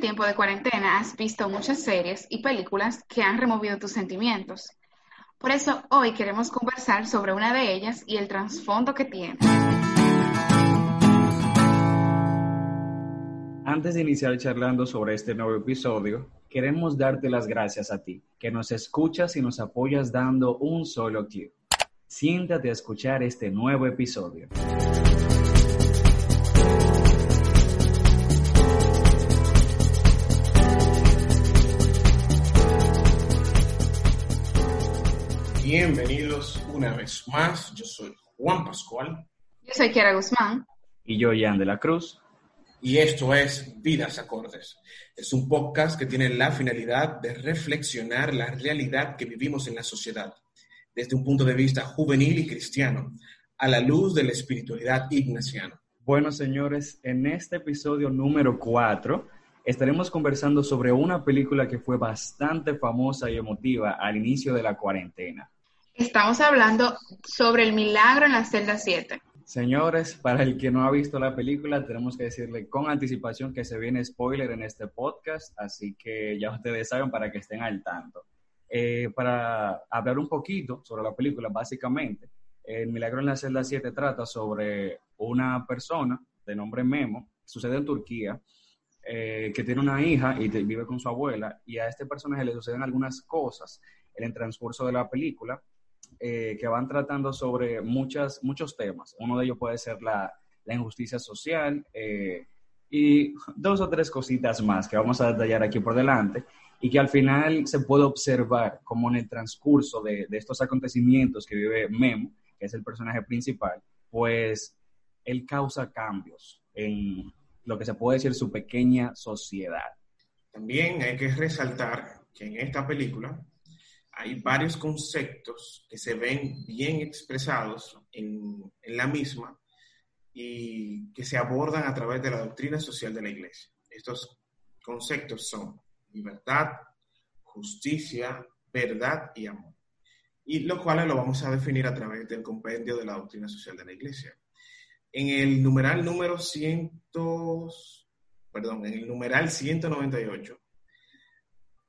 Tiempo de cuarentena has visto muchas series y películas que han removido tus sentimientos. Por eso hoy queremos conversar sobre una de ellas y el trasfondo que tiene. Antes de iniciar charlando sobre este nuevo episodio, queremos darte las gracias a ti, que nos escuchas y nos apoyas dando un solo clic. Siéntate a escuchar este nuevo episodio. Bienvenidos una vez más. Yo soy Juan Pascual. Yo soy Kiara Guzmán. Y yo, Jan de la Cruz. Y esto es Vidas Acordes. Es un podcast que tiene la finalidad de reflexionar la realidad que vivimos en la sociedad desde un punto de vista juvenil y cristiano, a la luz de la espiritualidad ignaciana. Bueno, señores, en este episodio número 4 estaremos conversando sobre una película que fue bastante famosa y emotiva al inicio de la cuarentena. Estamos hablando sobre el milagro en la celda 7. Señores, para el que no ha visto la película, tenemos que decirle con anticipación que se viene spoiler en este podcast, así que ya ustedes saben para que estén al tanto. Eh, para hablar un poquito sobre la película, básicamente, El Milagro en la celda 7 trata sobre una persona de nombre Memo, sucede en Turquía, eh, que tiene una hija y vive con su abuela, y a este personaje le suceden algunas cosas en el transcurso de la película eh, que van tratando sobre muchas, muchos temas. Uno de ellos puede ser la, la injusticia social eh, y dos o tres cositas más que vamos a detallar aquí por delante y que al final se puede observar como en el transcurso de, de estos acontecimientos que vive Memo, que es el personaje principal, pues él causa cambios en lo que se puede decir su pequeña sociedad. También hay que resaltar que en esta película hay varios conceptos que se ven bien expresados en, en, la misma y que se abordan a través de la doctrina social de la iglesia. Estos conceptos son libertad, justicia, verdad y amor. Y lo cual lo vamos a definir a través del compendio de la doctrina social de la iglesia. En el numeral número 100, perdón, en el numeral 198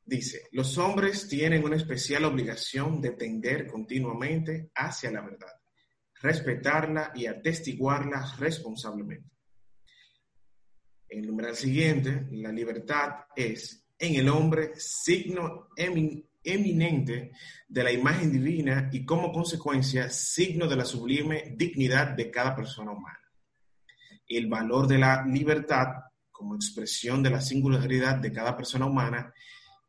Dice, los hombres tienen una especial obligación de tender continuamente hacia la verdad, respetarla y atestiguarla responsablemente. En el numeral siguiente, la libertad es en el hombre signo eminente de la imagen divina y como consecuencia signo de la sublime dignidad de cada persona humana. El valor de la libertad como expresión de la singularidad de cada persona humana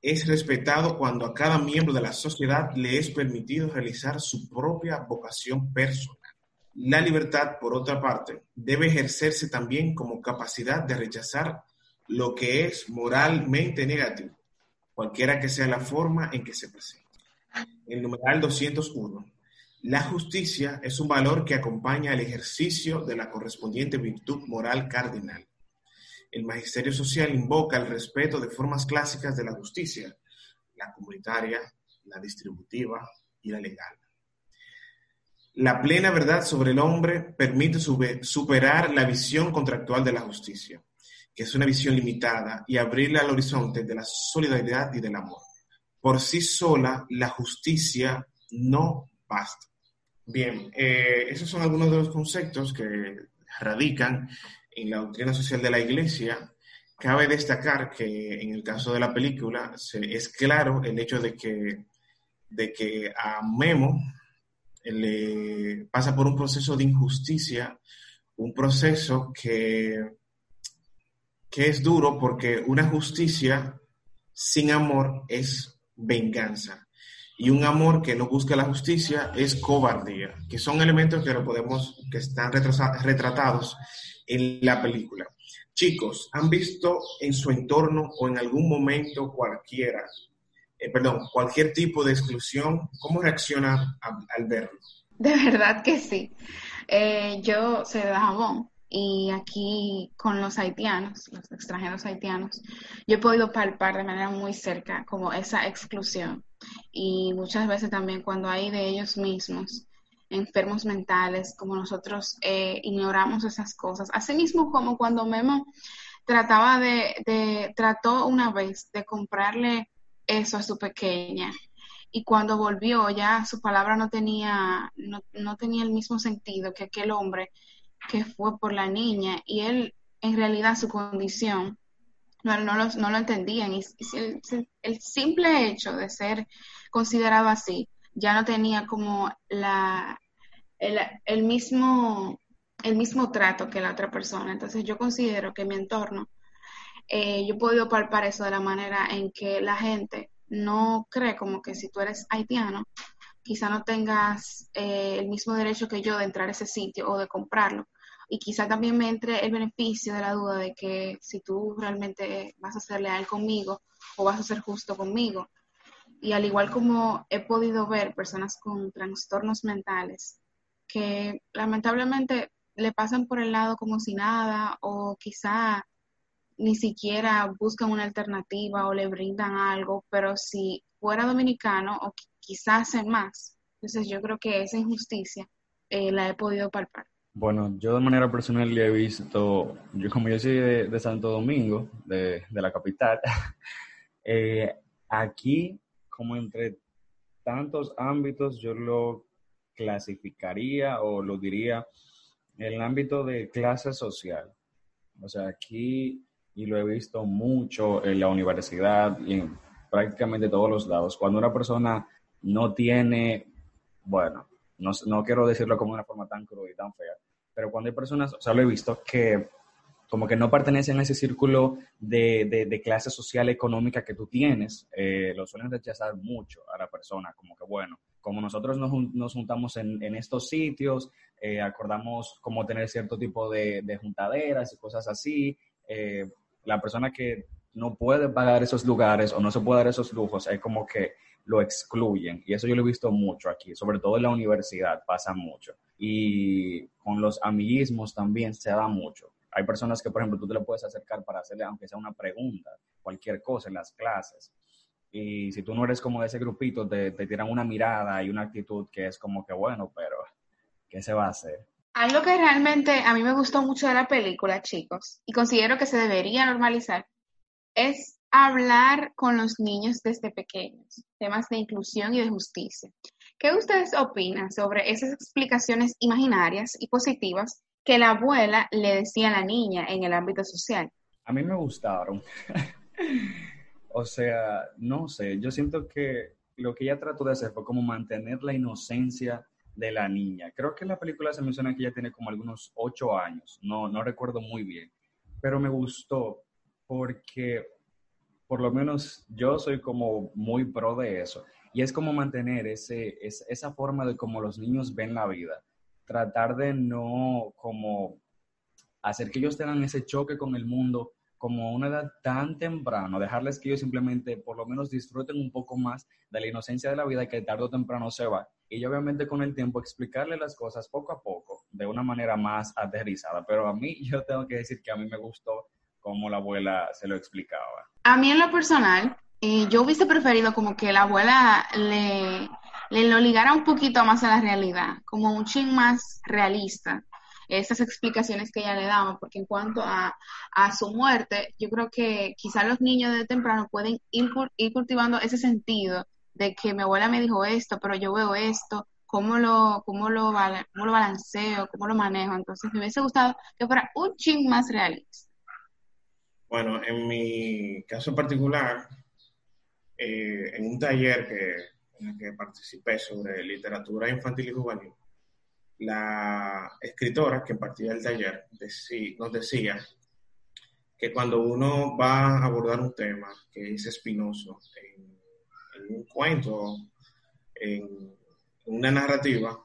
es respetado cuando a cada miembro de la sociedad le es permitido realizar su propia vocación personal. La libertad, por otra parte, debe ejercerse también como capacidad de rechazar lo que es moralmente negativo, cualquiera que sea la forma en que se presente. El numeral 201. La justicia es un valor que acompaña el ejercicio de la correspondiente virtud moral cardinal el magisterio social invoca el respeto de formas clásicas de la justicia, la comunitaria, la distributiva y la legal. La plena verdad sobre el hombre permite superar la visión contractual de la justicia, que es una visión limitada, y abrirle al horizonte de la solidaridad y del amor. Por sí sola, la justicia no basta. Bien, eh, esos son algunos de los conceptos que radican en la doctrina social de la Iglesia, cabe destacar que en el caso de la película es claro el hecho de que, de que a Memo le pasa por un proceso de injusticia, un proceso que, que es duro porque una justicia sin amor es venganza y un amor que no busca la justicia es cobardía, que son elementos que lo podemos, que están retratados en la película. chicos, ¿han visto en su entorno o en algún momento cualquiera, eh, perdón, cualquier tipo de exclusión? ¿Cómo reacciona al verlo? De verdad que sí. Eh, yo soy de Dajabón y aquí con los haitianos, los extranjeros haitianos, yo he podido palpar de manera muy cerca como esa exclusión y muchas veces también cuando hay de ellos mismos enfermos mentales, como nosotros eh, ignoramos esas cosas. Asimismo, como cuando Memo trataba de, de, trató una vez de comprarle eso a su pequeña y cuando volvió ya su palabra no tenía, no, no tenía el mismo sentido que aquel hombre que fue por la niña y él en realidad su condición no, no, lo, no lo entendían y, el, simple hecho de ser considerado así ya no tenía como la el, el, mismo el mismo trato que la otra persona entonces yo considero que mi entorno eh, yo he podido palpar eso de la manera en que la gente no cree como que si tú eres haitiano quizá no tengas eh, el mismo derecho que yo de entrar a ese sitio o de comprarlo. Y quizá también me entre el beneficio de la duda de que si tú realmente vas a ser leal conmigo o vas a ser justo conmigo. Y al igual como he podido ver personas con trastornos mentales que lamentablemente le pasan por el lado como si nada o quizá ni siquiera buscan una alternativa o le brindan algo, pero si fuera dominicano o quizás en más. Entonces yo creo que esa injusticia eh, la he podido palpar. Bueno, yo de manera personal le he visto, yo como yo soy de, Santo Domingo, de, la capital, eh, aquí como entre tantos ámbitos yo lo clasificaría o lo diría el ámbito de clase social. O sea, aquí, y lo he visto mucho en la universidad y en prácticamente todos los lados, cuando una persona no tiene, bueno, no, no quiero decirlo como una forma tan cruda y tan fea, pero cuando hay personas, o sea, lo he visto, que como que no pertenecen a ese círculo de, de, clase social económica que tú tienes, eh, lo suelen rechazar mucho a la persona, como que bueno, como nosotros nos, nos juntamos en, en, estos sitios, eh, acordamos como tener cierto tipo de, de juntaderas y cosas así, eh, la persona que no puede pagar esos lugares o no se puede dar esos lujos, es como que lo excluyen. Y eso yo lo he visto mucho aquí, sobre todo en la universidad pasa mucho. Y con los amiguismos también se da mucho. Hay personas que, por ejemplo, tú te le puedes acercar para hacerle, aunque sea una pregunta, cualquier cosa en las clases. Y si tú no eres como de ese grupito, te, te tiran una mirada y una actitud que es como que, bueno, pero, ¿qué se va a hacer? Algo que realmente a mí me gustó mucho de la película, chicos, y considero que se debería normalizar, es hablar con los niños desde pequeños, temas de inclusión y de justicia. ¿Qué ustedes opinan sobre esas explicaciones imaginarias y positivas que la abuela le decía a la niña en el ámbito social? A mí me gustaron. o sea, no sé, yo siento que lo que ella trató de hacer fue como mantener la inocencia de la niña. Creo que en la película se menciona que ella tiene como algunos ocho años, no, no recuerdo muy bien, pero me gustó porque por lo menos yo soy como muy pro de eso. Y es como mantener ese, esa forma de cómo los niños ven la vida. Tratar de no como hacer que ellos tengan ese choque con el mundo como una edad tan temprano, dejarles que ellos simplemente por lo menos disfruten un poco más de la inocencia de la vida que tarde o temprano se va. Y obviamente con el tiempo explicarle las cosas poco a poco, de una manera más aterrizada. Pero a mí yo tengo que decir que a mí me gustó cómo la abuela se lo explicaba. A mí en lo personal, eh, yo hubiese preferido como que la abuela le, lo ligara un poquito más a la realidad, como un ching más realista, esas explicaciones que ella le daba, porque en cuanto a, su muerte, yo creo que quizás los niños de temprano pueden ir, ir cultivando ese sentido de que mi abuela me dijo esto, pero yo veo esto, cómo lo, cómo lo, cómo lo balanceo, cómo lo manejo. Entonces me hubiese gustado que fuera un ching más realista. Bueno, en mi caso particular, eh, en un taller que, en el que participé sobre literatura infantil y juvenil, la escritora que partía del taller nos decía que cuando uno va a abordar un tema que es espinoso en, un cuento, en, una narrativa,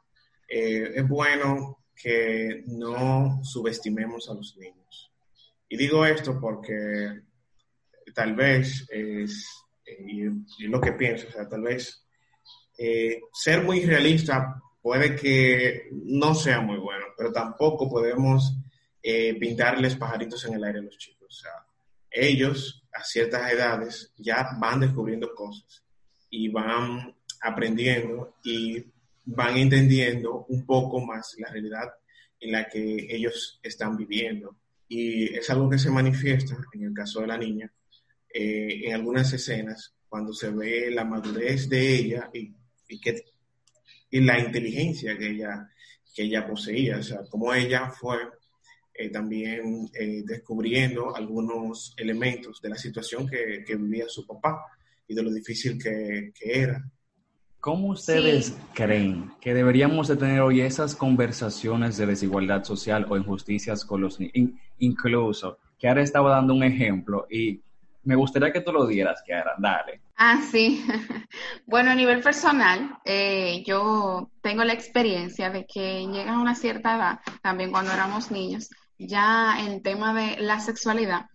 eh, es bueno que no subestimemos a los niños Y digo esto porque tal vez es, y, lo que pienso, o sea, tal vez eh, ser muy realista puede que no sea muy bueno, pero tampoco podemos eh, pintarles pajaritos en el aire a los chicos. O sea, ellos a ciertas edades ya van descubriendo cosas y van aprendiendo y van entendiendo un poco más la realidad en la que ellos están viviendo. Y es algo que se manifiesta en el caso de la niña, eh, en algunas escenas, cuando se ve la madurez de ella y, y, que, y la inteligencia que ella, que ella poseía, o sea, cómo ella fue eh, también eh, descubriendo algunos elementos de la situación que, que, vivía su papá y de lo difícil que, que era. ¿Cómo ustedes creen que deberíamos de tener hoy esas conversaciones de desigualdad social o injusticias con los niños? incluso, que ahora estaba dando un ejemplo y me gustaría que tú lo dieras, Kiara, dale. Ah, sí. bueno, a nivel personal, eh, yo tengo la experiencia de que llega a una cierta edad, también cuando éramos niños, ya el tema de la sexualidad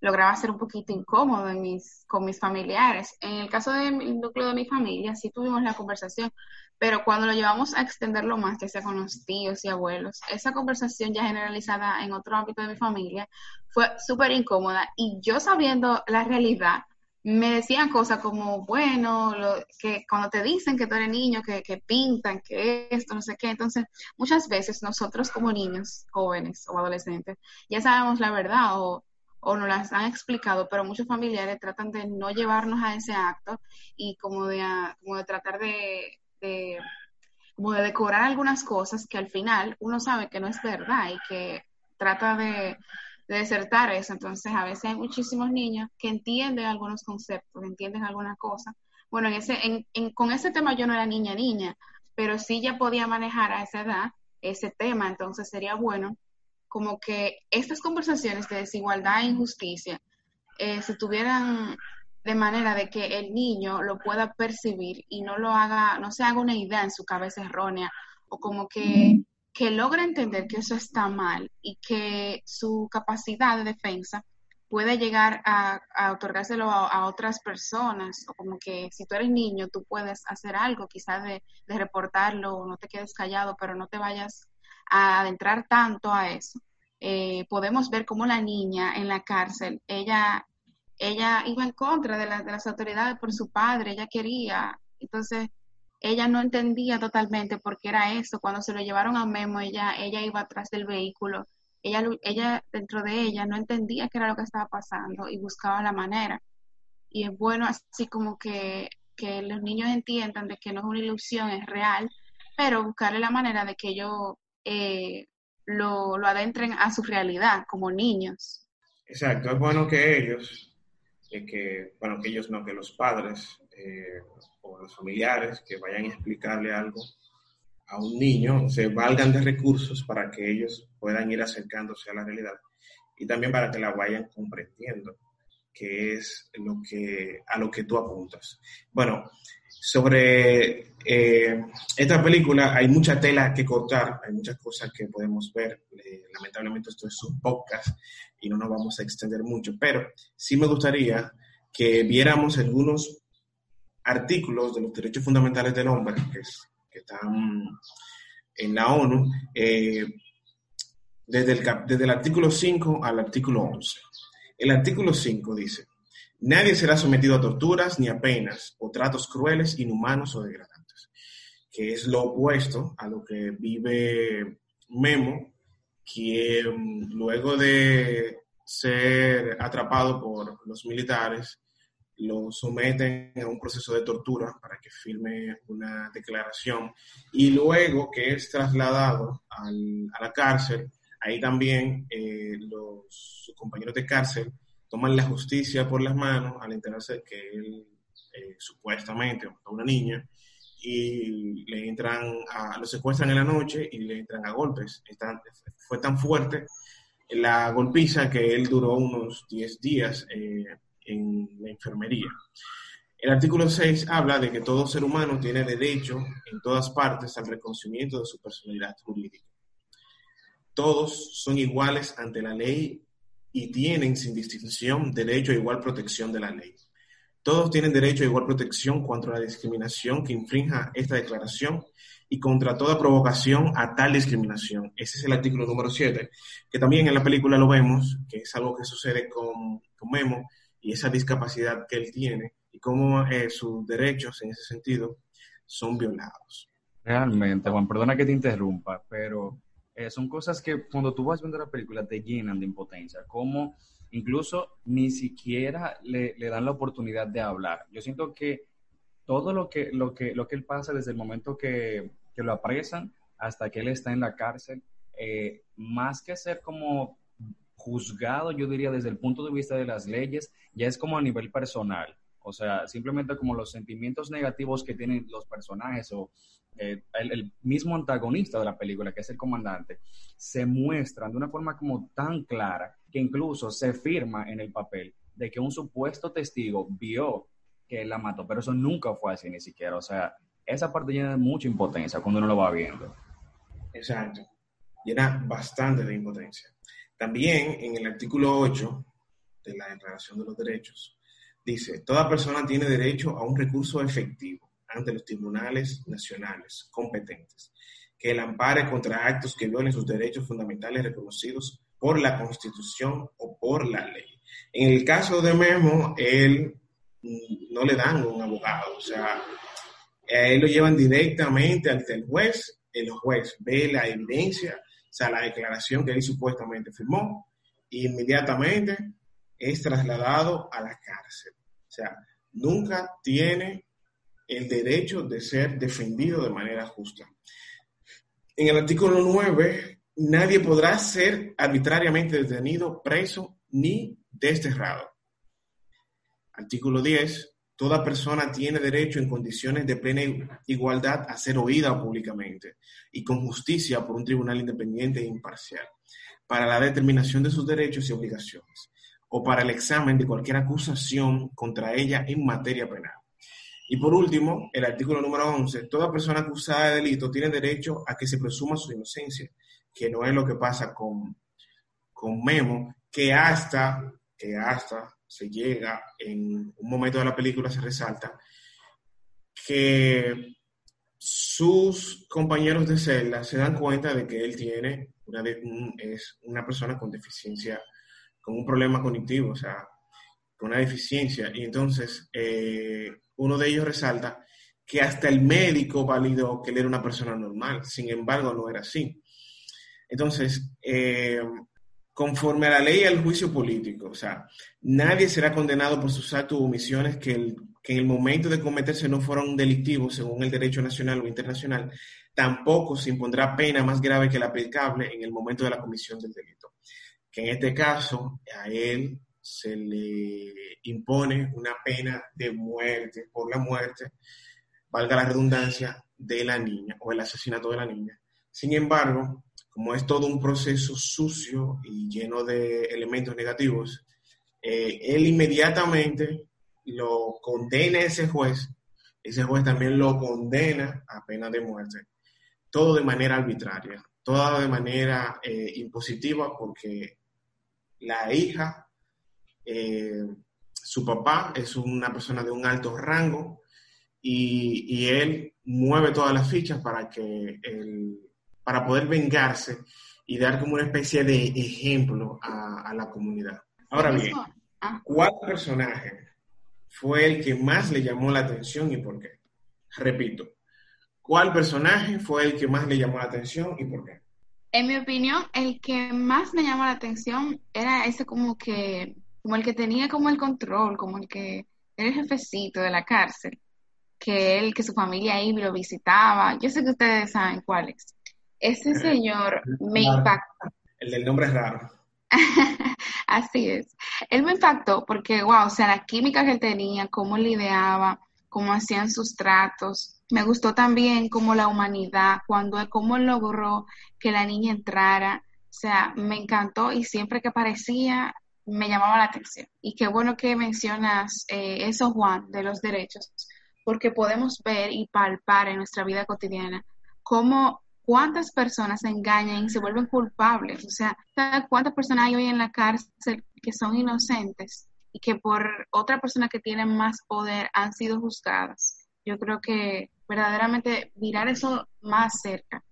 lograba ser un poquito incómodo en mis, con mis familiares. En el caso del núcleo de mi familia, sí tuvimos la conversación, pero cuando lo llevamos a extenderlo más, que sea con los tíos y abuelos, esa conversación ya generalizada en otro ámbito de mi familia fue súper incómoda y yo sabiendo la realidad, me decían cosas como, bueno, que cuando te dicen que tú eres niño, que, que, pintan, que esto, no sé qué. Entonces, muchas veces nosotros como niños, jóvenes o adolescentes, ya sabemos la verdad o, o nos las han explicado, pero muchos familiares tratan de no llevarnos a ese acto y como de, como de tratar de, de, como de decorar algunas cosas que al final uno sabe que no es verdad y que trata de de desertar eso. Entonces, a veces hay muchísimos niños que entienden algunos conceptos, entienden alguna cosa. Bueno, en ese, en, con ese tema yo no era niña niña, pero sí ya podía manejar a esa edad ese tema, entonces sería bueno como que estas conversaciones de desigualdad e injusticia eh, se tuvieran de manera de que el niño lo pueda percibir y no lo haga, no se haga una idea en su cabeza errónea o como que que logra entender que eso está mal y que su capacidad de defensa puede llegar a, otorgárselo a, otras personas, o como que si tú eres niño, tú puedes hacer algo, quizás de, reportarlo, o no te quedes callado, pero no te vayas adentrar tanto a eso. Eh, podemos ver cómo la niña en la cárcel, ella, ella iba en contra de, de las autoridades por su padre, ella quería, entonces ella no entendía totalmente por qué era eso. Cuando se lo llevaron a Memo, ella, ella iba atrás del vehículo. Ella, ella, dentro de ella, no entendía qué era lo que estaba pasando y buscaba la manera. Y es bueno así como que, que los niños entiendan de que no es una ilusión, es real, pero buscarle la manera de que ellos eh, lo, lo, adentren a su realidad como niños. Exacto, es bueno que ellos, eh, que, bueno, que ellos no, que los padres eh, o los familiares que vayan a explicarle algo a un niño se valgan de recursos para que ellos puedan ir acercándose a la realidad y también para que la vayan comprendiendo, que es lo que, a lo que tú apuntas. Bueno, sobre eh, esta película hay mucha tela que cortar, hay muchas cosas que podemos ver. Eh, lamentablemente esto es un podcast y no nos vamos a extender mucho, pero sí me gustaría que viéramos algunos artículos de los derechos fundamentales del hombre que, están en la ONU, eh, desde, el, desde el artículo 5 al artículo 11. El artículo 5 dice, nadie será sometido a torturas ni a penas o tratos crueles, inhumanos o degradantes, que es lo opuesto a lo que vive Memo, quien luego de ser atrapado por los militares, lo someten a un proceso de tortura para que firme una declaración. Y luego que es trasladado a la cárcel, ahí también eh, los compañeros de cárcel toman la justicia por las manos al enterarse que él eh, supuestamente a una niña y le entran lo secuestran en la noche y le entran a golpes. fue tan fuerte la golpiza que él duró unos 10 días eh, en la enfermería. El artículo 6 habla de que todo ser humano tiene derecho en todas partes al reconocimiento de su personalidad jurídica. Todos son iguales ante la ley y tienen sin distinción derecho a igual protección de la ley. Todos tienen derecho a igual protección contra la discriminación que infrinja esta declaración y contra toda provocación a tal discriminación. Ese es el artículo número 7, que también en la película lo vemos, que es algo que sucede con, con Memo y esa discapacidad que él tiene y cómo eh, sus derechos en ese sentido son violados. Realmente, Juan, perdona que te interrumpa, pero eh, son cosas que cuando tú vas viendo la película te llenan de impotencia, como incluso ni siquiera le, dan la oportunidad de hablar. Yo siento que todo lo que, lo que, lo que él pasa desde el momento que, que lo apresan hasta que él está en la cárcel, eh, más que ser como juzgado, yo diría desde el punto de vista de las leyes, ya es como a nivel personal. O sea, simplemente como los sentimientos negativos que tienen los personajes o eh, el, mismo antagonista de la película, que es el comandante, se muestran de una forma como tan clara que incluso se firma en el papel de que un supuesto testigo vio que él la mató, pero eso nunca fue así ni siquiera. O sea, esa parte llena de mucha impotencia cuando uno lo va viendo. Exacto, llena bastante de impotencia. También en el artículo 8 de la Declaración de los Derechos dice, toda persona tiene derecho a un recurso efectivo ante los tribunales nacionales competentes, que el ampare contra actos que violen sus derechos fundamentales reconocidos por la Constitución o por la ley. En el caso de Memo, él mm, no le dan un abogado, o sea, a él lo llevan directamente ante el juez, el juez ve la evidencia, o sea, la declaración que él supuestamente firmó, e inmediatamente es trasladado a la cárcel. O sea, nunca tiene el derecho de ser defendido de manera justa. En el artículo 9, nadie podrá ser arbitrariamente detenido, preso ni desterrado. Artículo 10, toda persona tiene derecho en condiciones de plena igualdad a ser oída públicamente y con justicia por un tribunal independiente e imparcial para la determinación de sus derechos y obligaciones o para el examen de cualquier acusación contra ella en materia penal. Y por último, el artículo número 11, toda persona acusada de delito tiene derecho a que se presuma su inocencia, que no es lo que pasa con, con Memo, que hasta, que hasta se llega, en un momento de la película se resalta, que sus compañeros de celda se dan cuenta de que él tiene una, es una persona con deficiencia, con un problema cognitivo, o sea, con una deficiencia. Y entonces eh, uno de ellos resalta que hasta el médico validó que él era una persona normal, sin embargo no era así. Entonces, eh, conforme a la ley y al juicio político. O sea, nadie será condenado por sus actos o omisiones que, que, en el momento de cometerse no fueron delictivos según el derecho nacional o internacional. Tampoco se impondrá pena más grave que la aplicable en el momento de la comisión del delito. Que en este caso a él se le impone una pena de muerte por la muerte, valga la redundancia, de la niña o el asesinato de la niña. Sin embargo, como es todo un proceso sucio y lleno de elementos negativos, eh, él inmediatamente lo condena a ese juez, ese juez también lo condena a pena de muerte, todo de manera arbitraria, todo de manera eh, impositiva porque la hija, eh, su papá es una persona de un alto rango y, y él mueve todas las fichas para que el para poder vengarse y dar como una especie de ejemplo a, la comunidad. Ahora bien, ah. ¿cuál personaje fue el que más le llamó la atención y por qué? Repito, ¿cuál personaje fue el que más le llamó la atención y por qué? En mi opinión, el que más me llamó la atención era ese como que, como el que tenía como el control, como el que era el jefecito de la cárcel, que él, que su familia ahí lo visitaba. Yo sé que ustedes saben cuál es. Ese señor me impactó. El del nombre es raro. Así es. Él me impactó porque, wow, o sea, la química que él tenía, cómo lidiaba, cómo hacían sus tratos. Me gustó también como la humanidad, cuando cómo logró que la niña entrara. O sea, me encantó y siempre que aparecía me llamaba la atención. Y qué bueno que mencionas eh, eso, Juan, de los derechos, porque podemos ver y palpar en nuestra vida cotidiana cómo cuántas personas se engañan y se vuelven culpables. O sea, cuántas personas hay hoy en la cárcel que son inocentes y que por otra persona que tiene más poder han sido juzgadas. Yo creo que verdaderamente mirar eso más cerca,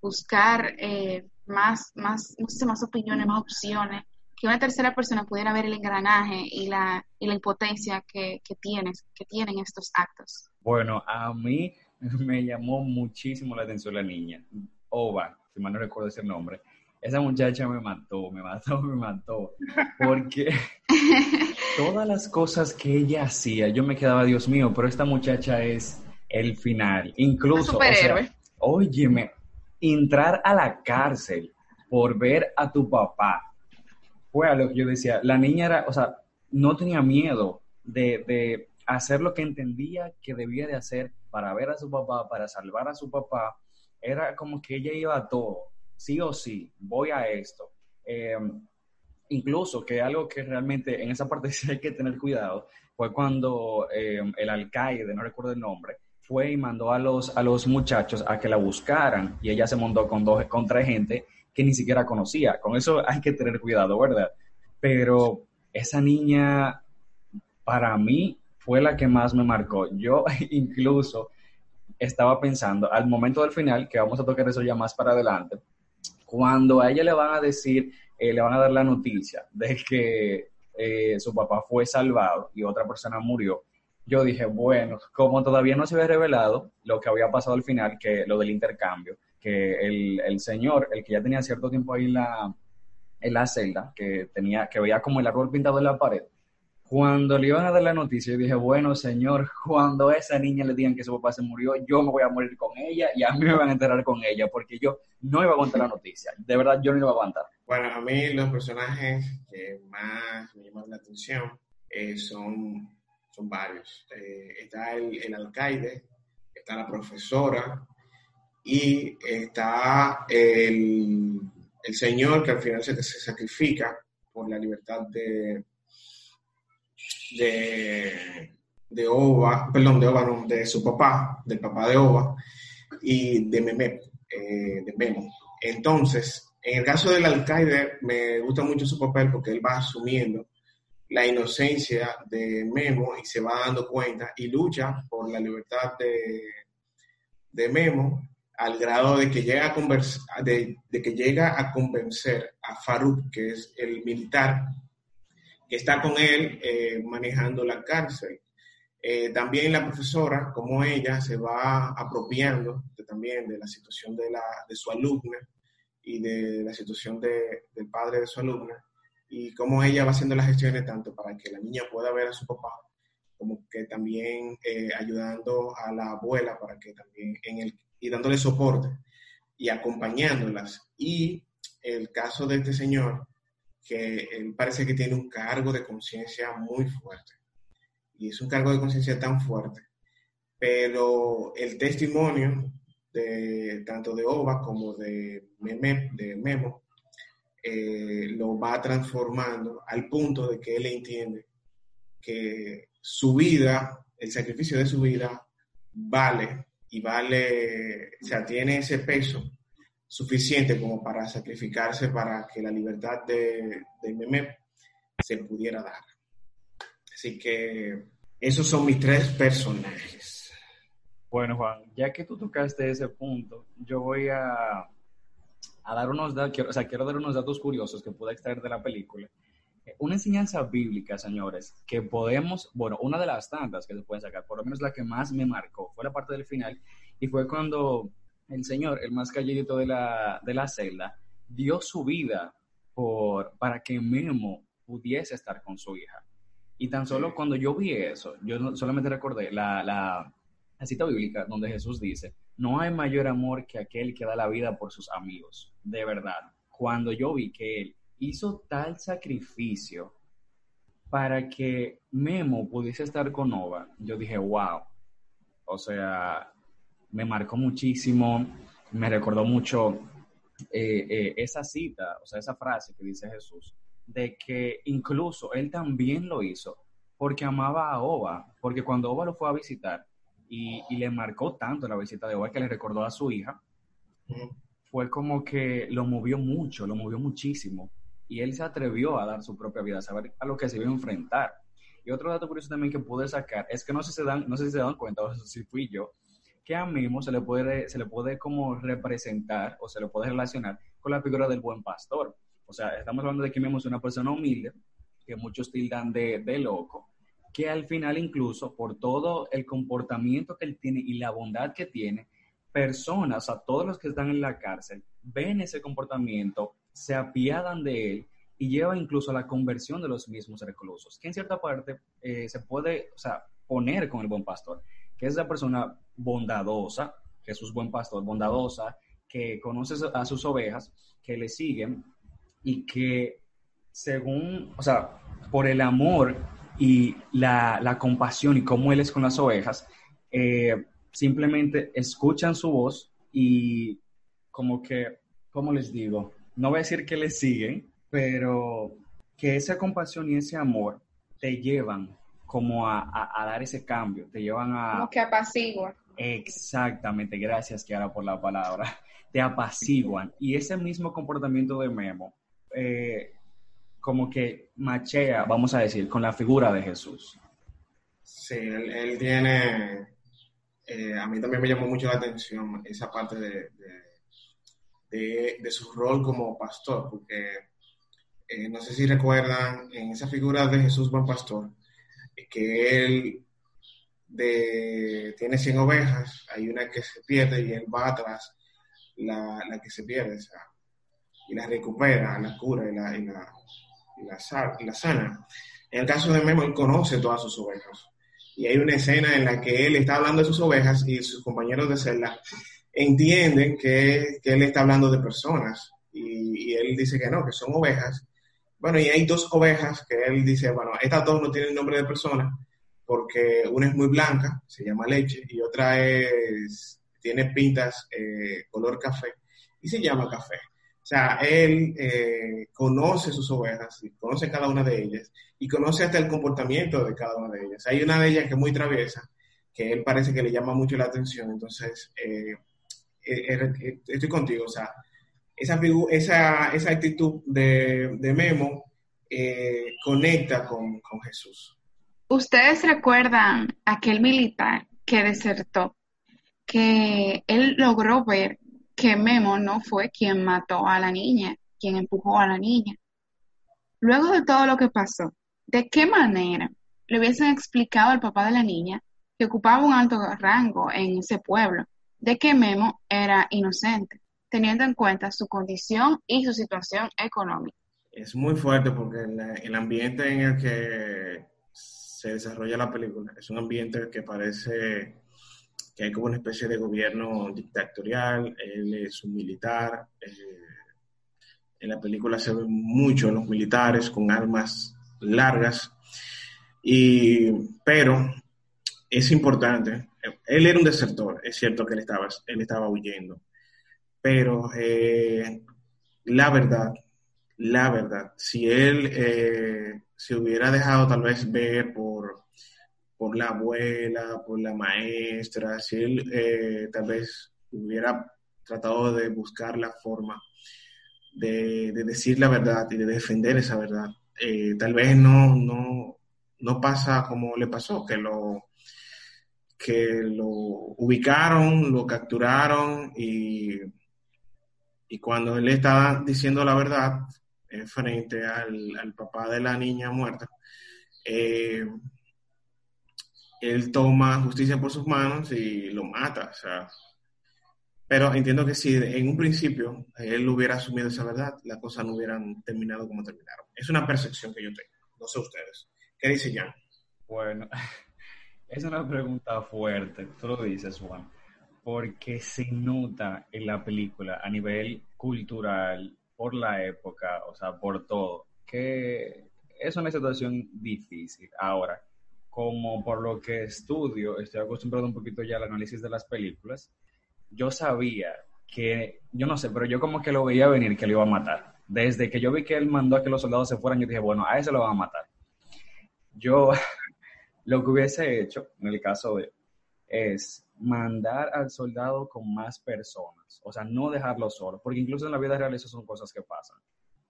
buscar eh, más, más, no sé, más opiniones, más opciones, que una tercera persona pudiera ver el engranaje y la, y la impotencia que, que, tienes, que tienen estos actos. Bueno, a mí me llamó muchísimo la atención la niña, Ova, si mal no recuerdo ese nombre. Esa muchacha me mató, me mató, me mató, porque todas las cosas que ella hacía, yo me quedaba, Dios mío, pero esta muchacha es el final. Incluso. O óyeme, entrar a la cárcel por ver a tu papá, fue a lo que yo decía, la niña era, o sea, no tenía miedo de, de hacer lo que entendía que debía de hacer para ver a su papá, para salvar a su papá, era como que ella iba a todo, sí o sí, voy a esto. Em, incluso que algo que realmente en esa parte hay que tener cuidado, fue cuando em, el alcaide, no recuerdo el nombre, fue y mandó a los, a los muchachos a que la buscaran y ella se montó con, dos, tres gente que ni siquiera conocía. Con eso hay que tener cuidado, ¿verdad? Pero esa niña, para mí, fue la que más me marcó. Yo incluso estaba pensando al momento del final, que vamos a tocar eso ya más para adelante, cuando a ella le van a decir, eh, le van a dar la noticia de que eh, su papá fue salvado y otra persona murió, yo dije, bueno, como todavía no se había revelado lo que había pasado al final, que lo del intercambio, que el, el señor, el que ya tenía cierto tiempo ahí en la, en la celda, que, tenía, que veía como el árbol pintado en la pared, cuando le iban a dar la noticia, yo dije, bueno, señor, cuando a esa niña le digan que su papá se murió, yo me voy a morir con ella y a mí me van a enterar con ella, porque yo no iba a aguantar la noticia. De verdad, yo no iba a aguantar. Bueno, a mí los personajes que más me llaman la atención eh, son, son varios. Eh, está el, alcaide, está la profesora y está el, el señor que al final se, se sacrifica por la libertad de de, de perdón, de Ova, no, de su papá, del papá de Ova y de Meme, eh, de Memo. Entonces, en el caso del alcaide, me gusta mucho su papel porque él va asumiendo la inocencia de Memo y se va dando cuenta y lucha por la libertad de, de Memo al grado de que llega a, de, de que llega a convencer a Farouk, que es el militar que está con él eh, manejando la cárcel. Eh, también la profesora, como ella, se va apropiando también de la situación de, la, de su alumna y de la situación de, del padre de su alumna y cómo ella va haciendo las gestiones tanto para que la niña pueda ver a su papá como que también eh, ayudando a la abuela para que también en el y dándole soporte y acompañándolas y el caso de este señor que él parece que tiene un cargo de conciencia muy fuerte. Y es un cargo de conciencia tan fuerte. Pero el testimonio de tanto de Oba como de, Meme, de Memo eh, lo va transformando al punto de que él entiende que su vida, el sacrificio de su vida, vale y vale, o sea, tiene ese peso suficiente como para sacrificarse para que la libertad de, de Meme se pudiera dar. Así que esos son mis tres personajes. Bueno, Juan, ya que tú tocaste ese punto, yo voy a, a dar unos datos, o quiero dar unos datos curiosos que pude extraer de la película. Una enseñanza bíblica, señores, que podemos, bueno, una de las tantas que se pueden sacar, por lo menos la que más me marcó, fue la parte del final, y fue cuando el señor, el más calladito de la, de la celda, dio su vida por, para que Memo pudiese estar con su hija. Y tan solo cuando yo vi eso, yo solamente recordé la, la, la, cita bíblica donde Jesús dice, no hay mayor amor que aquel que da la vida por sus amigos. De verdad, cuando yo vi que él hizo tal sacrificio para que Memo pudiese estar con Nova, yo dije, wow. O sea, me marcó muchísimo, me recordó mucho eh, eh, esa cita, o sea, esa frase que dice Jesús, de que incluso él también lo hizo porque amaba a Oba, porque cuando Oba lo fue a visitar y, le marcó tanto la visita de Oba que le recordó a su hija, fue como que lo movió mucho, lo movió muchísimo. Y él se atrevió a dar su propia vida, a saber a lo que se iba a enfrentar. Y otro dato curioso también que pude sacar es que no sé si se dan, no sé si se dan cuenta, o si fui yo, que a Memo se le puede, se le puede como representar o se le puede relacionar con la figura del buen pastor. O sea, estamos hablando de que Memo es una persona humilde, que muchos tildan de, de loco, que al final incluso por todo el comportamiento que él tiene y la bondad que tiene, personas, o sea, todos los que están en la cárcel, ven ese comportamiento, se apiadan de él y lleva incluso a la conversión de los mismos reclusos, que en cierta parte eh, se puede, o sea, poner con el buen pastor, que es la persona bondadosa, Jesús buen pastor, bondadosa, que conoce a sus ovejas, que le siguen y que según, o sea, por el amor y la, compasión y cómo él es con las ovejas, eh, simplemente escuchan su voz y como que, ¿cómo les digo? No voy a decir que le siguen, pero que esa compasión y ese amor te llevan como a, dar ese cambio, te llevan a... Que apaciguan. Exactamente, gracias Kiara por la palabra. Te apaciguan. Y ese mismo comportamiento de Memo, eh, como que machea, vamos a decir, con la figura de Jesús. Sí, él, tiene, eh, a mí también me llamó mucho la atención esa parte de, de, su rol como pastor, porque eh, no sé si recuerdan en esa figura de Jesús buen pastor, que él de, tiene 100 ovejas, hay una que se pierde y él va atrás la, la que se pierde, y la recupera, la cura y la, y la, y la, sana. En el caso de Memo, él conoce todas sus ovejas. Y hay una escena en la que él está hablando de sus ovejas y sus compañeros de celda entienden que, que él está hablando de personas. Y, y, él dice que no, que son ovejas. Bueno, y hay dos ovejas que él dice, bueno, estas dos no tienen nombre de persona porque una es muy blanca, se llama leche, y otra es, tiene pintas eh, color café y se llama café. O sea, él eh, conoce sus ovejas, conoce cada una de ellas y conoce hasta el comportamiento de cada una de ellas. Hay una de ellas que es muy traviesa, que él parece que le llama mucho la atención, entonces eh, estoy contigo, o sea, esa, esa, esa actitud de, de Memo conecta con, con Jesús. ¿Ustedes recuerdan aquel militar que desertó, que él logró ver que Memo no fue quien mató a la niña, quien empujó a la niña. Luego de todo lo que pasó, ¿de qué manera le hubiesen explicado al papá de la niña que ocupaba un alto rango en ese pueblo, de que Memo era inocente, teniendo en cuenta su condición y su situación económica? Es muy fuerte porque el, ambiente en el que se desarrolla la película. Es un ambiente que parece que hay como una especie de gobierno dictatorial, él es un militar, eh, en la película se ven mucho los militares con armas largas, y, pero es importante, él era un desertor, es cierto que él estaba, él estaba huyendo, pero eh, la verdad, la verdad, si él eh, se hubiera dejado tal vez ver por por la abuela, por la maestra, si él eh, tal vez hubiera tratado de buscar la forma de, decir la verdad y de defender esa verdad, eh, tal vez no, no, no pasa como le pasó, que lo, que lo ubicaron, lo capturaron y, y cuando él estaba diciendo la verdad eh, frente al, papá de la niña muerta, eh, él toma justicia por sus manos y lo mata. Pero entiendo que si en un principio él hubiera asumido esa verdad, las cosas no hubieran terminado como terminaron. Es una percepción que yo tengo. No sé ustedes. ¿Qué dice Jan? Bueno, es una pregunta fuerte. Tú lo dices, Juan. Porque se nota en la película a nivel cultural, por la época, o sea, por todo, que es una situación difícil. Ahora, como por lo que estudio, estoy acostumbrado un poquito ya al análisis de las películas, yo sabía que, yo no sé, pero yo como que lo veía venir que lo iba a matar. Desde que yo vi que él mandó a que los soldados se fueran, yo dije, bueno, a ese lo van a matar. Yo lo que hubiese hecho, en el caso de, es mandar al soldado con más personas, o sea, no dejarlo solo, porque incluso en la vida real eso son cosas que pasan.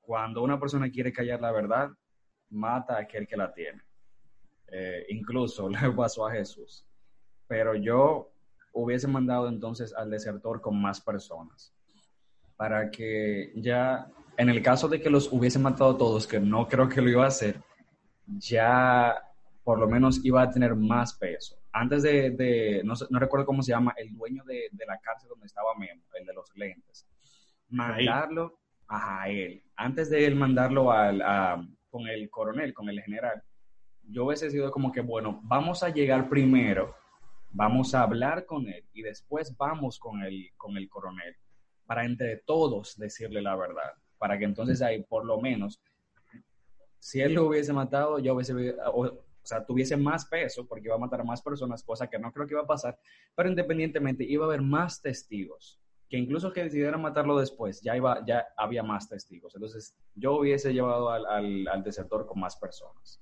Cuando una persona quiere callar la verdad, mata a aquel que la tiene. Eh, incluso le pasó a Jesús. Pero yo hubiese mandado entonces al desertor con más personas, para que ya, en el caso de que los hubiese matado todos, que no creo que lo iba a hacer, ya por lo menos iba a tener más peso. Antes de, no, recuerdo cómo se llama, el dueño de, la cárcel donde estaba Memo, el de los lentes, mandarlo a él, antes de él mandarlo al, con el coronel, con el general, yo hubiese sido como que, bueno, vamos a llegar primero, vamos a hablar con él y después vamos con el, con el coronel para entre todos decirle la verdad, para que entonces ahí por lo menos, si él lo hubiese matado, yo hubiese, o sea, tuviese más peso porque iba a matar a más personas, cosa que no creo que iba a pasar, pero independientemente iba a haber más testigos, que incluso que decidieran matarlo después, ya, iba, ya había más testigos. Entonces, yo hubiese llevado al, al, desertor con más personas.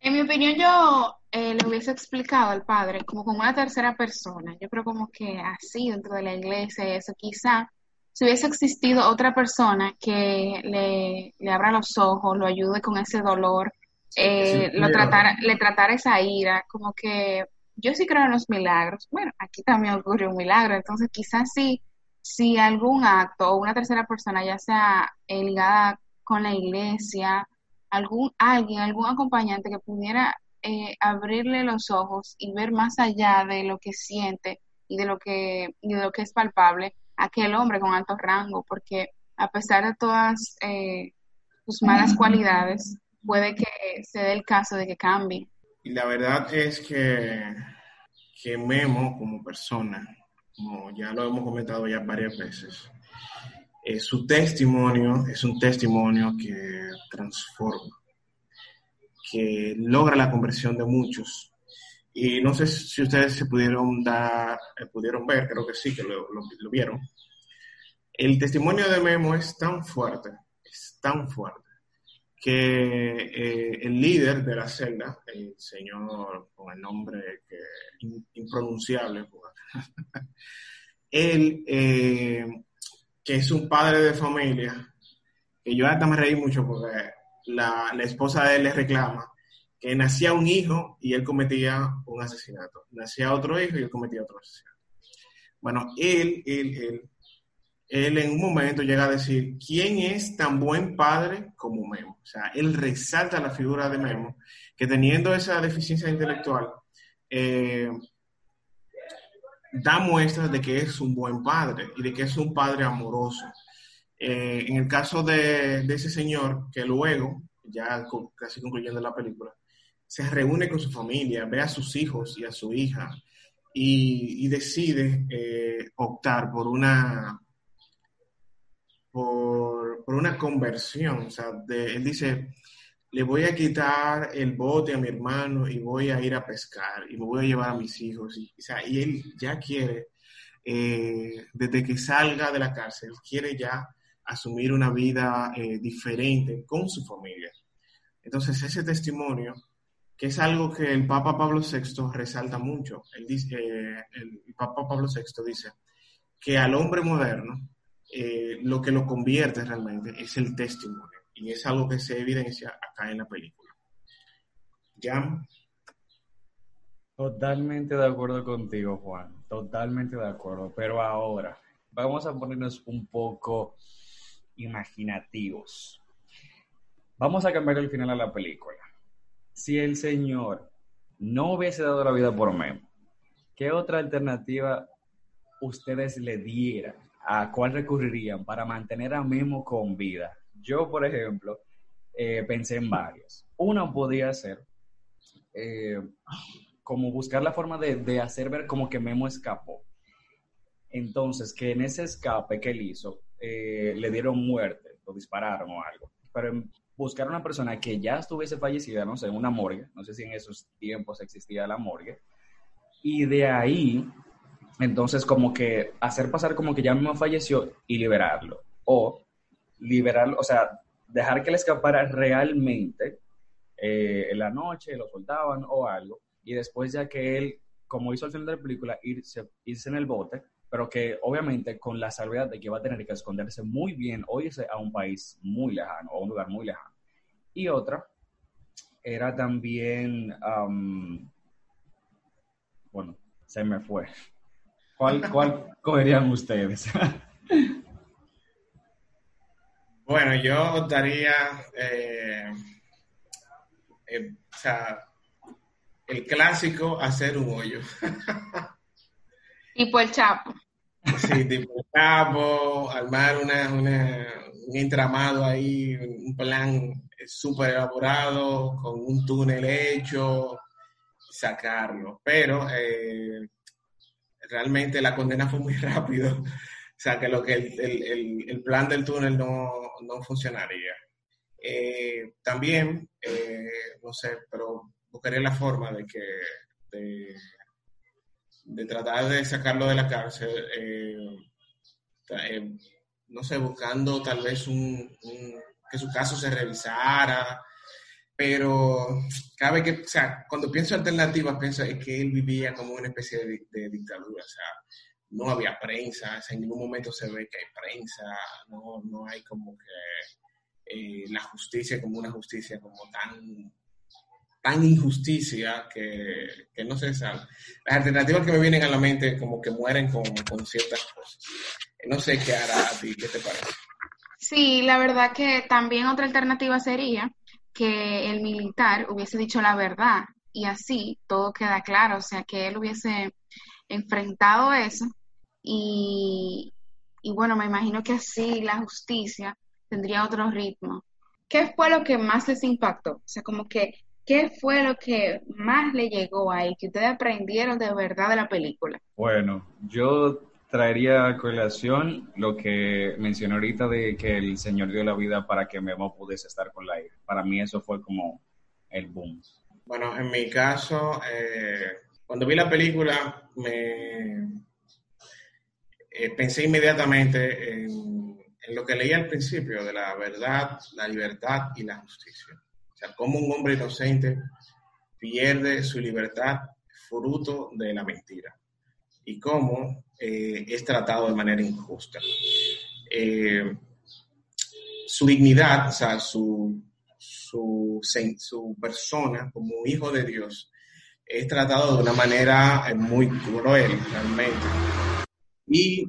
En mi opinión, yo eh, le hubiese explicado al padre como con una tercera persona. Yo creo como que así dentro de la iglesia, eso quizá, si hubiese existido otra persona que le, le abra los ojos, lo ayude con ese dolor, eh, lo tratara, le tratara esa ira, como que yo sí creo en los milagros. Bueno, aquí también ocurrió un milagro, entonces quizás sí, si algún acto o una tercera persona, ya sea eh, ligada con la iglesia, algún alguien, algún acompañante que pudiera eh, abrirle los ojos y ver más allá de lo que siente y de lo que, y de lo que es palpable, aquel hombre con alto rango, porque a pesar de todas sus malas cualidades, puede que se dé el caso de que cambie. Y la verdad es que, que Memo como persona, como ya lo hemos comentado ya varias veces, eh, su testimonio es un testimonio que transforma, que logra la conversión de muchos. Y no sé si ustedes se pudieron dar, eh, pudieron ver, creo que sí, que lo, lo vieron. El testimonio de Memo es tan fuerte, es tan fuerte que eh, el líder de la celda, el señor con el nombre impronunciable, él, eh, que es un padre de familia, que yo hasta me reí mucho porque la, la, esposa de él le reclama que nacía un hijo y él cometía un asesinato, nacía otro hijo y él cometía otro asesinato. Bueno, él, él, él él en un momento llega a decir, ¿quién es tan buen padre como Memo? O sea, él resalta la figura de Memo, que teniendo esa deficiencia intelectual, eh, da muestras de que es un buen padre y de que es un padre amoroso. Eh, en el caso de, ese señor, que luego, ya casi concluyendo la película, se reúne con su familia, ve a sus hijos y a su hija y, decide eh, optar por una por, una conversión. O sea, él dice, le voy a quitar el bote a mi hermano y voy a ir a pescar y me voy a llevar a mis hijos. Y, o sea, y él ya quiere, eh, desde que salga de la cárcel, quiere ya asumir una vida eh, diferente con su familia. Entonces, ese testimonio, que es algo que el Papa Pablo VI resalta mucho, él dice, eh, el Papa Pablo VI dice que al hombre moderno eh, lo que lo convierte realmente es el testimonio. Y es algo que se evidencia acá en la película. ¿Ya? Totalmente de acuerdo contigo, Juan. Totalmente de acuerdo. Pero ahora, vamos a ponernos un poco imaginativos. Vamos a cambiar el final a la película. Si el Señor no hubiese dado la vida por Memo, ¿qué otra alternativa ustedes le dieran ¿a cuál recurrirían para mantener a Memo con vida? Yo, por ejemplo, eh, pensé en varias. Una podría ser eh, como buscar la forma de, hacer ver como que Memo escapó. Entonces, que en ese escape que él hizo, eh, le dieron muerte, lo dispararon o algo. Pero buscar una persona que ya estuviese fallecida, no sé, en una morgue, no sé si en esos tiempos existía la morgue, y de ahí entonces, como que hacer pasar como que ya mismo falleció y liberarlo. O liberarlo, o sea, dejar que él escapara realmente eh, en la noche, lo soltaban o algo. Y después ya que él como hizo al final de la película, irse, irse en el bote, pero que obviamente con la salvedad de que va a tener que esconderse muy bien o irse a un país muy lejano o a un lugar muy lejano. Y otra era también, bueno, se me fue. ¿Cuál, cuál cogerían ustedes? bueno, yo daría, eh, eh, o sea, el clásico hacer un hoyo. Tipo el Chapo. Sí, tipo el Chapo, armar una, una, un entramado ahí, un plan súper elaborado, con un túnel hecho, sacarlo. Pero eh, realmente la condena fue muy rápido. O sea, que, lo que el, el, plan del túnel no, no funcionaría. Eh, también, eh, no sé, pero buscaría la forma de que de, tratar de sacarlo de la cárcel, eh, no sé, buscando tal vez un, que su caso se revisara, pero cabe que, o sea, cuando pienso alternativas, pienso que él vivía como una especie de, dictadura, o sea, no había prensa, en ningún momento se ve que hay prensa, no, no hay como que eh, la justicia como una justicia como tan tan injusticia que, que no se sabe. Las alternativas que me vienen a la mente como que mueren con, con ciertas cosas. No sé qué hará a ti, ¿qué te parece? Sí, la verdad que también otra alternativa sería que el militar hubiese dicho la verdad y así todo queda claro, o sea, que él hubiese enfrentado eso y, y bueno, me imagino que así la justicia tendría otro ritmo. ¿Qué fue lo que más les impactó? O sea, como que ¿Qué fue lo que más le llegó ahí, que ustedes aprendieron de verdad de la película? Bueno, yo traería a colación lo que mencioné ahorita de que el Señor dio la vida para que Memo pudiese estar con la hija. Para mí eso fue como el boom. Bueno, en mi caso, eh, cuando vi la película, me eh, pensé inmediatamente en, lo que leí al principio de la verdad, la libertad y la justicia. O sea, cómo un hombre inocente pierde su libertad fruto de la mentira y cómo eh, es tratado de manera injusta. Eh, su dignidad, o sea, su, su, su, persona como hijo de Dios, es tratado de una manera eh, muy cruel realmente. Y,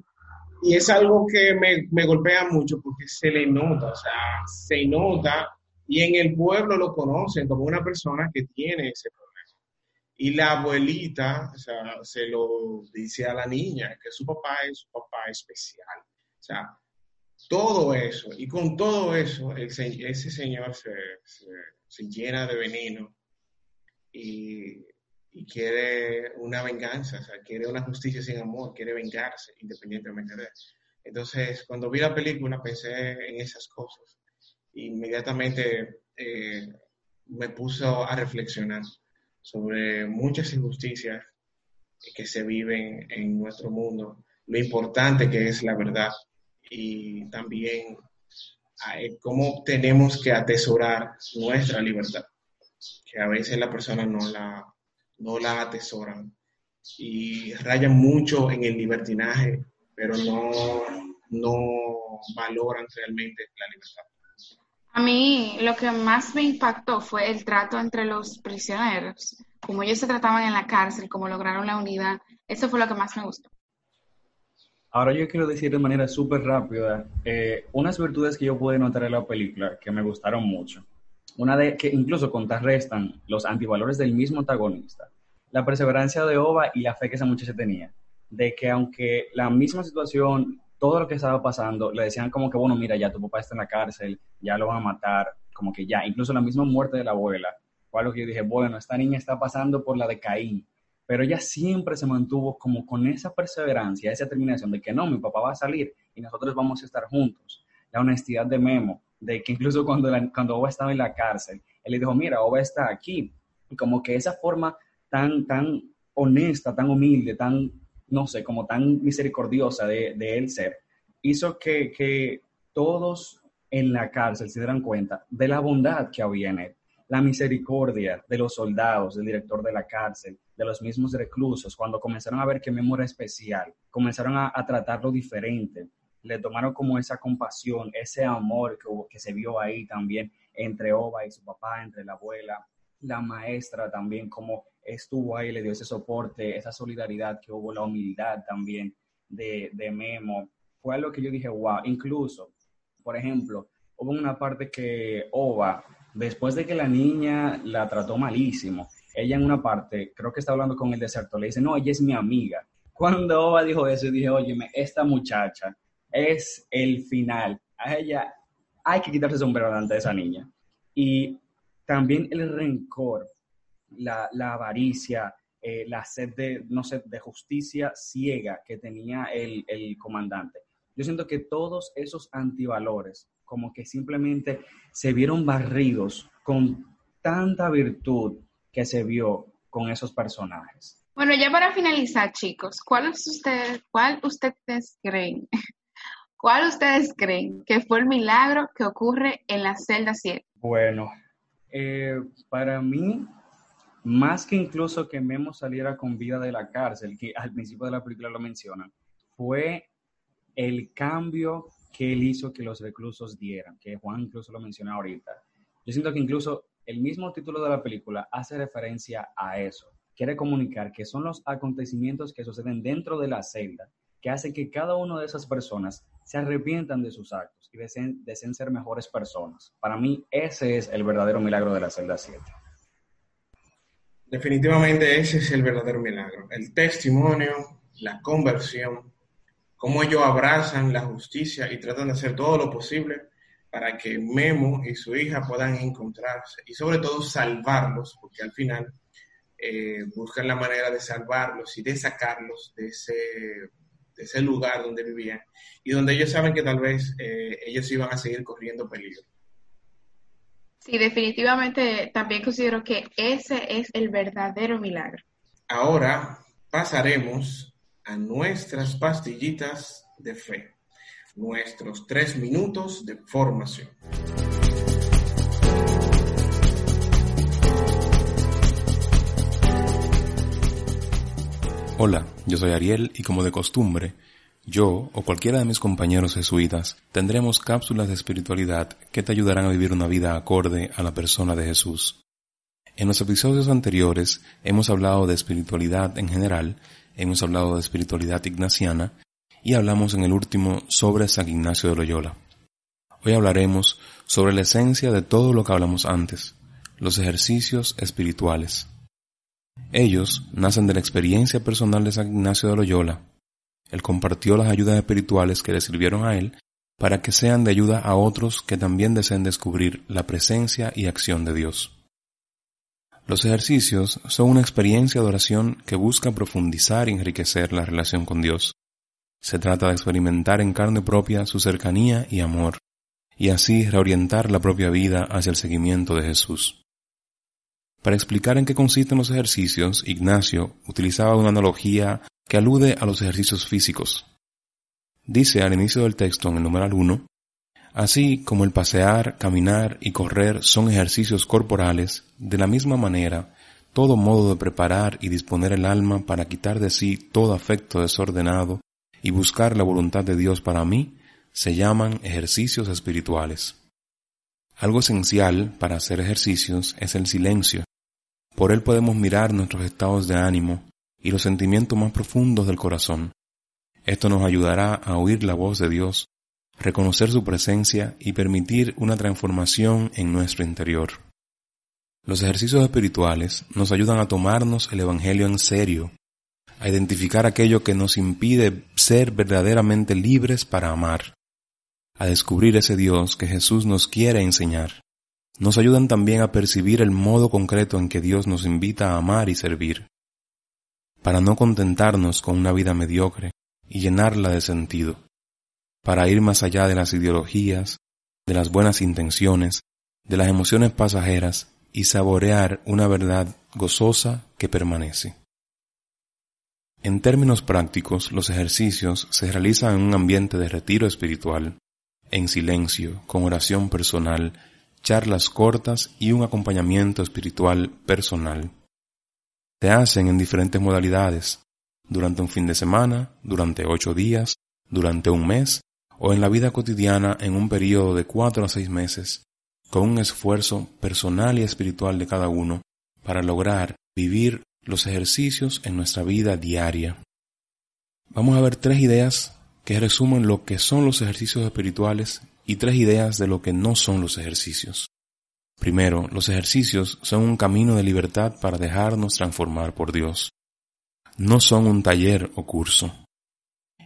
y es algo que me, me, golpea mucho porque se le nota, o sea, se nota y en el pueblo lo conocen como una persona que tiene ese problema. Y la abuelita o sea, se lo dice a la niña, que su papá es su papá especial. O sea, todo eso, y con todo eso, ese señor se, se, llena de veneno y, y, quiere una venganza, o sea, quiere una justicia sin amor, quiere vengarse independientemente de eso. Entonces, cuando vi la película pensé en esas cosas inmediatamente eh, me puso a reflexionar sobre muchas injusticias que se viven en nuestro mundo, lo importante que es la verdad y también eh, cómo tenemos que atesorar nuestra libertad, que a veces la persona no la, no la atesoran y rayan mucho en el libertinaje, pero no, no valoran realmente la libertad. A mí lo que más me impactó fue el trato entre los prisioneros, como ellos se trataban en la cárcel, cómo lograron la unidad. Eso fue lo que más me gustó. Ahora yo quiero decir de manera súper rápida eh, unas virtudes que yo pude notar en la película que me gustaron mucho. Una de que incluso contrarrestan los antivalores del mismo antagonista. La perseverancia de Ova y la fe que esa muchacha tenía. De que aunque la misma situación todo lo que estaba pasando, le decían como que, bueno, mira, ya tu papá está en la cárcel, ya lo van a matar, como que ya, incluso la misma muerte de la abuela, fue algo que yo dije, bueno, esta niña está pasando por la de Caín, pero ella siempre se mantuvo como con esa perseverancia, esa determinación de que no, mi papá va a salir y nosotros vamos a estar juntos. La honestidad de Memo, de que incluso cuando, cuando Oba estaba en la cárcel, él le dijo, mira, Oba está aquí. Y como que esa forma tan, tan honesta, tan humilde, tan no sé, como tan misericordiosa de, él ser, hizo que, que, todos en la cárcel se dieran cuenta de la bondad que había en él la misericordia de los soldados, del director de la cárcel, de los mismos reclusos, cuando comenzaron a ver que Memo era especial, comenzaron a, tratarlo diferente, le tomaron como esa compasión, ese amor que, que se vio ahí también entre Oba y su papá, entre la abuela, la maestra también, como estuvo ahí, le dio ese soporte, esa solidaridad que hubo, la humildad también de, de Memo. Fue algo que yo dije, wow, incluso, por ejemplo, hubo una parte que Oba, después de que la niña la trató malísimo, ella en una parte, creo que está hablando con el deserto, le dice, no, ella es mi amiga. Cuando Oba dijo eso, dije, óyeme, esta muchacha es el final. A ella hay que quitarse el sombrero delante de esa niña. Y también el rencor, la, avaricia, eh, la sed de, no sé, de justicia ciega que tenía el, el comandante. Yo siento que todos esos antivalores, como que simplemente se vieron barridos con tanta virtud que se vio con esos personajes. Bueno, ya para finalizar, chicos, ¿cuál ustedes, cuál ustedes creen? ¿Cuál ustedes creen que fue el milagro que ocurre en la celda 7? Bueno, eh, para mí, más que incluso que Memo saliera con vida de la cárcel, que al principio de la película lo mencionan, fue el cambio que él hizo que los reclusos dieran, que Juan incluso lo menciona ahorita. Yo siento que incluso el mismo título de la película hace referencia a eso. Quiere comunicar que son los acontecimientos que suceden dentro de la celda que hacen que cada una de esas personas se arrepientan de sus actos y deseen, deseen ser mejores personas. Para mí, ese es el verdadero milagro de la celda 7. Definitivamente ese es el verdadero milagro. El testimonio, la conversión, cómo ellos abrazan la justicia y tratan de hacer todo lo posible para que Memo y su hija puedan encontrarse y sobre todo salvarlos, porque al final eh, buscan la manera de salvarlos y de sacarlos de ese lugar donde vivían y donde ellos saben que tal vez eh, ellos iban a seguir corriendo peligro. Sí, definitivamente también considero que ese es el verdadero milagro. Ahora pasaremos a nuestras pastillitas de fe, nuestros tres minutos de formación. Hola, yo soy Ariel y como de costumbre, yo o cualquiera de mis compañeros jesuitas tendremos cápsulas de espiritualidad que te ayudarán a vivir una vida acorde a la persona de Jesús. En los episodios anteriores hemos hablado de espiritualidad en general, hemos hablado de espiritualidad ignaciana y hablamos en el último sobre San Ignacio de Loyola. Hoy hablaremos sobre la esencia de todo lo que hablamos antes, los ejercicios espirituales. Ellos nacen de la experiencia personal de San Ignacio de Loyola. Él compartió las ayudas espirituales que le sirvieron a él para que sean de ayuda a otros que también deseen descubrir la presencia y acción de Dios. Los ejercicios son una experiencia de oración que busca profundizar y enriquecer la relación con Dios. Se trata de experimentar en carne propia su cercanía y amor, y así reorientar la propia vida hacia el seguimiento de Jesús. Para explicar en qué consisten los ejercicios, Ignacio utilizaba una analogía que alude a los ejercicios físicos. Dice al inicio del texto en el numeral 1, Así como el pasear, caminar y correr son ejercicios corporales, de la misma manera, todo modo de preparar y disponer el alma para quitar de sí todo afecto desordenado y buscar la voluntad de Dios para mí, se llaman ejercicios espirituales. Algo esencial para hacer ejercicios es el silencio, por él podemos mirar nuestros estados de ánimo y los sentimientos más profundos del corazón. Esto nos ayudará a oír la voz de Dios, reconocer su presencia y permitir una transformación en nuestro interior. Los ejercicios espirituales nos ayudan a tomarnos el Evangelio en serio, a identificar aquello que nos impide ser verdaderamente libres para amar, a descubrir ese Dios que Jesús nos quiere enseñar nos ayudan también a percibir el modo concreto en que Dios nos invita a amar y servir, para no contentarnos con una vida mediocre y llenarla de sentido, para ir más allá de las ideologías, de las buenas intenciones, de las emociones pasajeras y saborear una verdad gozosa que permanece. En términos prácticos, los ejercicios se realizan en un ambiente de retiro espiritual, en silencio, con oración personal, charlas cortas y un acompañamiento espiritual personal. Se hacen en diferentes modalidades, durante un fin de semana, durante ocho días, durante un mes o en la vida cotidiana en un periodo de cuatro a seis meses, con un esfuerzo personal y espiritual de cada uno para lograr vivir los ejercicios en nuestra vida diaria. Vamos a ver tres ideas que resumen lo que son los ejercicios espirituales y tres ideas de lo que no son los ejercicios. Primero, los ejercicios son un camino de libertad para dejarnos transformar por Dios. No son un taller o curso.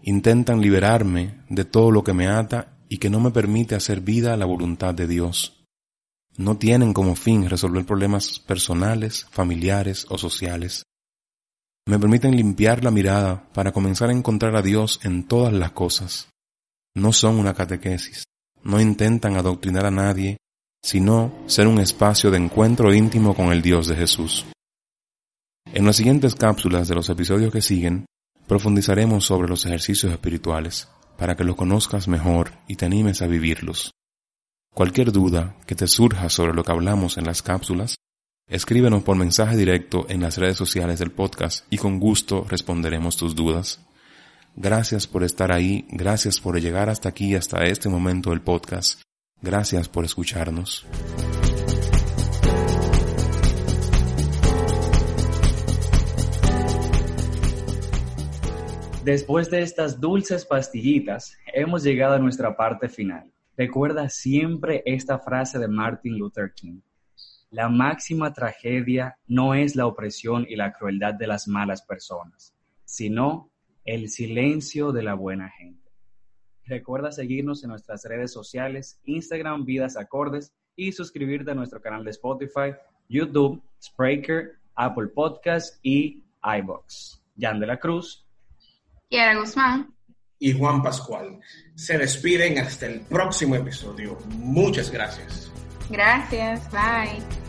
Intentan liberarme de todo lo que me ata y que no me permite hacer vida a la voluntad de Dios. No tienen como fin resolver problemas personales, familiares o sociales. Me permiten limpiar la mirada para comenzar a encontrar a Dios en todas las cosas. No son una catequesis. No intentan adoctrinar a nadie sino ser un espacio de encuentro íntimo con el Dios de Jesús. En las siguientes cápsulas de los episodios que siguen, profundizaremos sobre los ejercicios espirituales, para que los conozcas mejor y te animes a vivirlos. Cualquier duda que te surja sobre lo que hablamos en las cápsulas, escríbenos por mensaje directo en las redes sociales del podcast y con gusto responderemos tus dudas. Gracias por estar ahí, gracias por llegar hasta aquí, hasta este momento del podcast Gracias por escucharnos. Después de estas dulces pastillitas, hemos llegado a nuestra parte final. Recuerda siempre esta frase de Martin Luther King. La máxima tragedia no es la opresión y la crueldad de las malas personas, sino el silencio de la buena gente. Recuerda seguirnos en nuestras redes sociales, Instagram Vidas Acordes y suscribirte a nuestro canal de Spotify, YouTube, Spreaker, Apple Podcast y iBox. Jan de la Cruz. Kiara Guzmán. Y Juan Pascual. Se despiden hasta el próximo episodio. Muchas gracias. Gracias. Bye.